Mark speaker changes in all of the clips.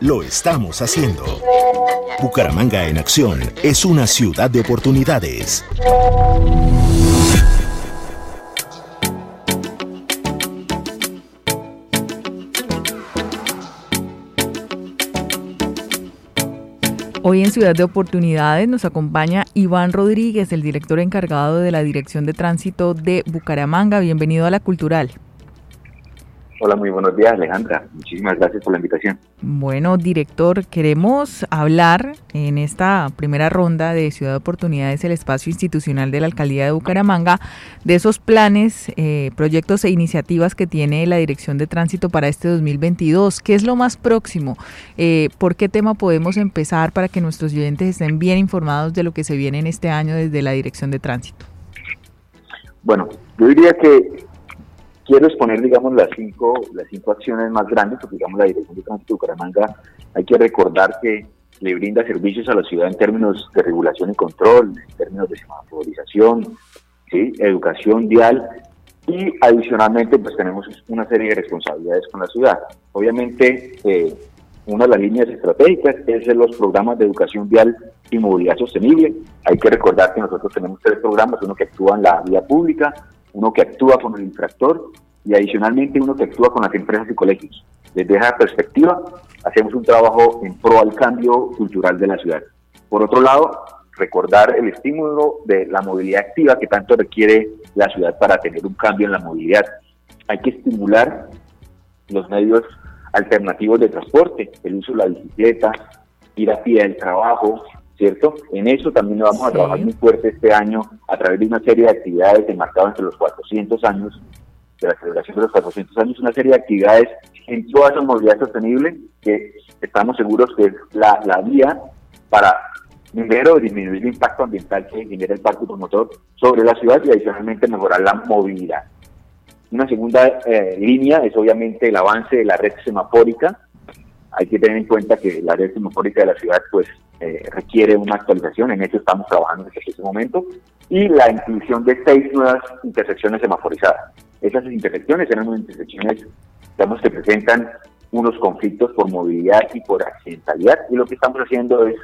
Speaker 1: lo estamos haciendo. Bucaramanga en acción es una ciudad de oportunidades.
Speaker 2: Hoy en Ciudad de Oportunidades nos acompaña Iván Rodríguez, el director encargado de la Dirección de Tránsito de Bucaramanga. Bienvenido a la Cultural.
Speaker 3: Hola, muy buenos días Alejandra. Muchísimas gracias por la invitación.
Speaker 2: Bueno, director, queremos hablar en esta primera ronda de Ciudad de Oportunidades, el espacio institucional de la Alcaldía de Bucaramanga, de esos planes, eh, proyectos e iniciativas que tiene la Dirección de Tránsito para este 2022. ¿Qué es lo más próximo? Eh, ¿Por qué tema podemos empezar para que nuestros oyentes estén bien informados de lo que se viene en este año desde la Dirección de Tránsito?
Speaker 3: Bueno, yo diría que quiero exponer, digamos, las cinco, las cinco acciones más grandes, porque, digamos, la Dirección de Tránsito de Bucaramanga, hay que recordar que le brinda servicios a la ciudad en términos de regulación y control, en términos de semaforización, ¿sí? educación vial, y adicionalmente, pues tenemos una serie de responsabilidades con la ciudad. Obviamente, eh, una de las líneas estratégicas es los programas de educación vial y movilidad sostenible. Hay que recordar que nosotros tenemos tres programas, uno que actúa en la vía pública, uno que actúa con el infractor y adicionalmente uno que actúa con las empresas y colegios. Desde esa perspectiva, hacemos un trabajo en pro al cambio cultural de la ciudad. Por otro lado, recordar el estímulo de la movilidad activa que tanto requiere la ciudad para tener un cambio en la movilidad. Hay que estimular los medios alternativos de transporte, el uso de la bicicleta, ir a pie al trabajo, ¿cierto? En eso también vamos a trabajar muy fuerte este año a través de una serie de actividades enmarcadas entre los 400 años, de la celebración de los 400 años, una serie de actividades en toda esa movilidad sostenible que estamos seguros que es la, la vía para primero disminuir el impacto ambiental que genera el parque automotor sobre la ciudad y adicionalmente mejorar la movilidad. Una segunda eh, línea es obviamente el avance de la red semafórica. Hay que tener en cuenta que la red semafórica de la ciudad pues eh, requiere una actualización, en eso estamos trabajando en este momento, y la inclusión de seis nuevas intersecciones semaforizadas. Esas intersecciones eran unas intersecciones, que presentan unos conflictos por movilidad y por accidentalidad, y lo que estamos haciendo es,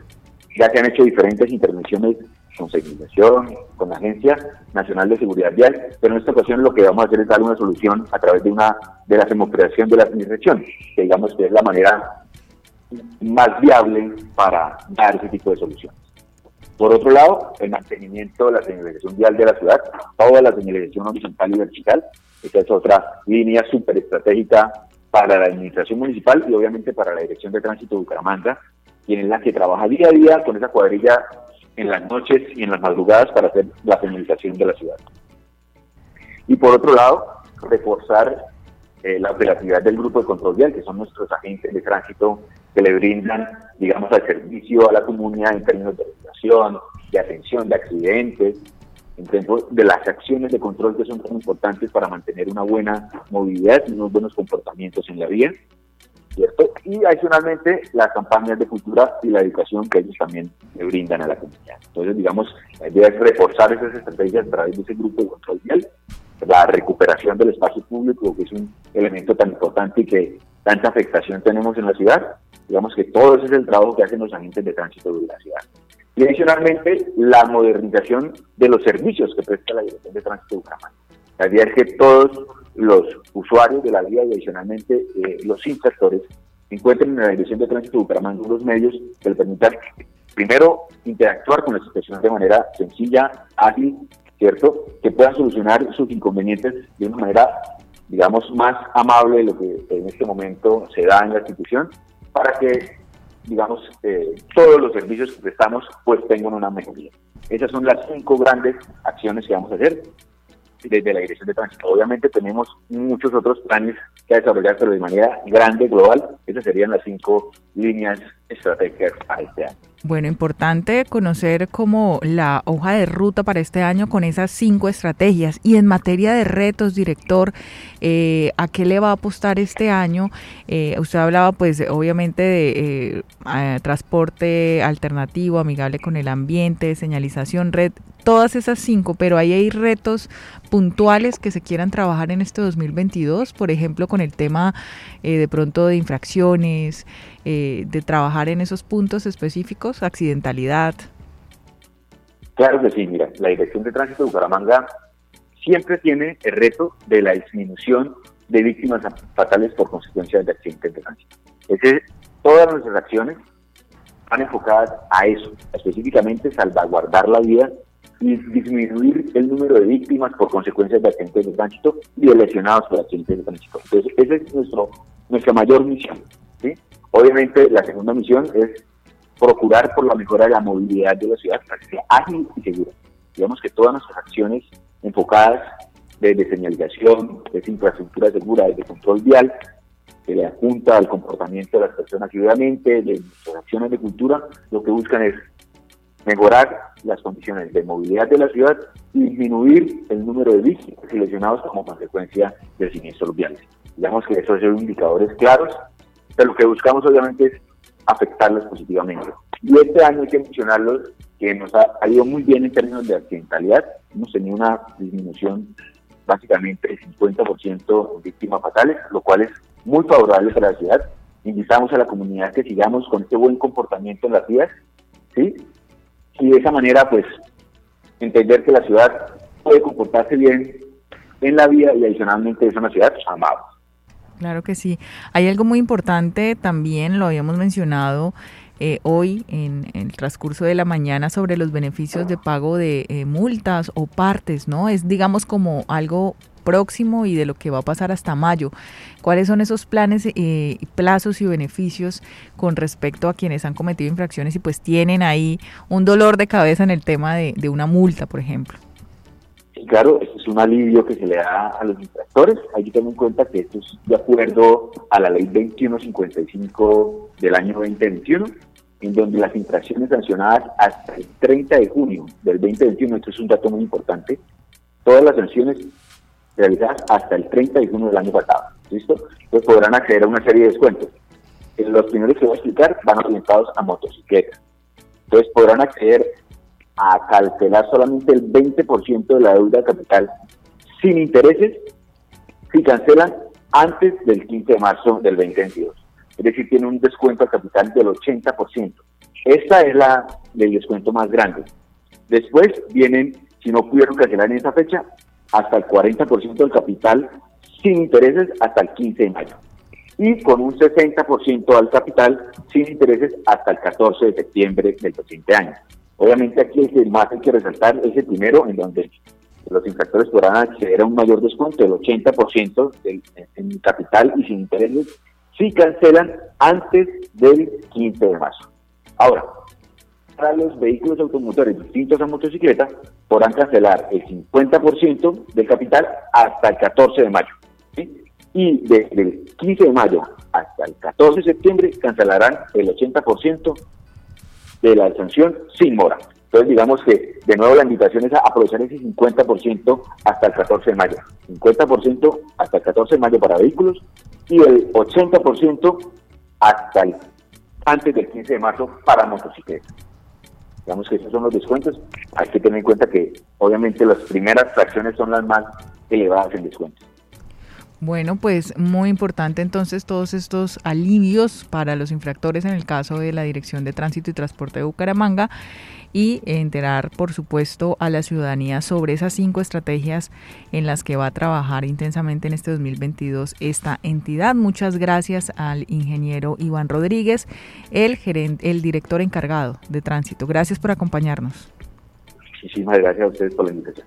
Speaker 3: ya se han hecho diferentes intervenciones con señalización, con la Agencia Nacional de Seguridad Vial, pero en esta ocasión lo que vamos a hacer es dar una solución a través de una de la semoforización de las intersecciones, que digamos que es la manera más viable para dar ese tipo de soluciones. Por otro lado, el mantenimiento de la señalización vial de la ciudad, toda la señalización horizontal y vertical, esta es otra línea súper estratégica para la administración municipal y obviamente para la Dirección de Tránsito de Bucaramanga, y en la que trabaja día a día con esa cuadrilla en las noches y en las madrugadas para hacer la señalización de la ciudad. Y por otro lado, reforzar eh, la operatividad del grupo de control vial, que son nuestros agentes de tránsito que le brindan, digamos, al servicio a la comunidad en términos de regulación, de atención de accidentes, en términos de las acciones de control que son tan importantes para mantener una buena movilidad y unos buenos comportamientos en la vía. ¿Cierto? Y adicionalmente las campañas de cultura y la educación que ellos también le brindan a la comunidad. Entonces, digamos, la idea es reforzar esas estrategias a través de ese grupo de control vial, la recuperación del espacio público, que es un elemento tan importante y que tanta afectación tenemos en la ciudad, digamos que todo ese es el trabajo que hacen los agentes de tránsito de la ciudad. Y adicionalmente, la modernización de los servicios que presta la Dirección de Tránsito de Bucaramanga. La idea es que todos los usuarios de la vía y adicionalmente eh, los infractores encuentren en la Dirección de Tránsito de Bucaramanga unos medios que les permitan, primero, interactuar con la situación de manera sencilla, ágil, ¿cierto? Que puedan solucionar sus inconvenientes de una manera, digamos, más amable de lo que en este momento se da en la institución, para que, digamos, eh, todos los servicios que prestamos pues tengan una mejoría. Esas son las cinco grandes acciones que vamos a hacer desde la Dirección de Tránsito. Obviamente tenemos muchos otros planes que desarrollar, pero de manera grande, global, esas serían las cinco líneas estratégicas para este año.
Speaker 2: Bueno, importante conocer como la hoja de ruta para este año con esas cinco estrategias. Y en materia de retos, director, eh, ¿a qué le va a apostar este año? Eh, usted hablaba, pues, obviamente de eh, transporte alternativo, amigable con el ambiente, señalización, red, todas esas cinco, pero ahí hay retos puntuales que se quieran trabajar en este 2022, por ejemplo, con el tema de pronto de infracciones, de trabajar en esos puntos específicos, accidentalidad.
Speaker 3: Claro que sí, mira, la Dirección de Tránsito de Bucaramanga siempre tiene el reto de la disminución de víctimas fatales por consecuencia de accidentes de tránsito. Es todas nuestras acciones van enfocadas a eso, específicamente salvaguardar la vida y disminuir el número de víctimas por consecuencias de accidentes de tránsito y de lesionados por accidentes de tránsito. Entonces, esa es nuestro, nuestra mayor misión. ¿sí? Obviamente, la segunda misión es procurar por la mejora de la movilidad de la ciudad para que sea ágil y segura. Digamos que todas nuestras acciones enfocadas desde señalización, desde infraestructura segura, desde control vial, que le apunta al comportamiento de las personas ciudadamente, de nuestras acciones de cultura, lo que buscan es mejorar las condiciones de movilidad de la ciudad y disminuir el número de víctimas y lesionados como consecuencia de siniestros viales. Digamos que esos son indicadores claros, pero lo que buscamos obviamente es afectarlos positivamente. Y este año hay que mencionarlos que nos ha, ido muy bien en términos de accidentalidad. Hemos tenido una disminución básicamente del 50% en víctimas fatales, lo cual es muy favorable para la ciudad. Invitamos a la comunidad que sigamos con este buen comportamiento en las vías, ¿sí? Y de esa manera, pues, entender que la ciudad puede comportarse bien en la vía y adicionalmente es una ciudad amable.
Speaker 2: Claro que sí. Hay algo muy importante también, lo habíamos mencionado eh, hoy en, el transcurso de la mañana sobre los beneficios de pago de eh, multas o partes, ¿no? Es digamos como algo próximo y de lo que va a pasar hasta mayo. ¿Cuáles son esos planes, eh, plazos y beneficios con respecto a quienes han cometido infracciones y pues tienen ahí un dolor de cabeza en el tema de, de una multa, por ejemplo?
Speaker 3: claro, esto es un alivio que se le da a los infractores. Hay que tener en cuenta que esto es de acuerdo a la ley 2155 del año 2021, en donde las infracciones sancionadas hasta el 30 de junio del 2021, esto es un dato muy importante, todas las sanciones realizadas hasta el 30 de junio del año pasado, ¿listo? Pues podrán acceder a una serie de descuentos. Los primeros que voy a explicar van orientados a motocicletas. Entonces podrán acceder a cancelar solamente el 20% de la deuda capital sin intereses si cancelan antes del 15 de marzo del 2022. Es decir, tiene un descuento al capital del 80%. Esta es la del descuento más grande. Después vienen, si no pudieron cancelar en esa fecha, hasta el 40% del capital sin intereses hasta el 15 de mayo. Y con un 60% al capital sin intereses hasta el 14 de septiembre del presente año. Obviamente aquí el que más hay que resaltar es el primero, en donde los infractores podrán acceder a un mayor descuento del 80% del, en capital y sin intereses si cancelan antes del 15 de marzo. Ahora, para los vehículos automotores distintos a motocicleta, podrán cancelar el 50% del capital hasta el 14 de mayo. Y desde el 15 de mayo hasta el 14 de septiembre cancelarán el 80% de la sanción sin mora. Entonces, digamos que de nuevo la invitación es a aprovechar ese 50% hasta el 14 de mayo. 50% hasta el 14 de mayo para vehículos y el 80% hasta el antes del 15 de marzo para motocicletas. Digamos que esos son los descuentos. Hay que tener en cuenta que obviamente las primeras fracciones son las más elevadas en descuentos.
Speaker 2: Bueno, pues muy importante entonces todos estos alivios para los infractores en el caso de la Dirección de Tránsito y Transporte de Bucaramanga y enterar, por supuesto, a la ciudadanía sobre esas cinco estrategias en las que va a trabajar intensamente en este 2022 esta entidad. Muchas gracias al ingeniero Iván Rodríguez, el gerente, el director encargado de tránsito. Gracias por acompañarnos.
Speaker 3: Muchísimas gracias a ustedes por la invitación.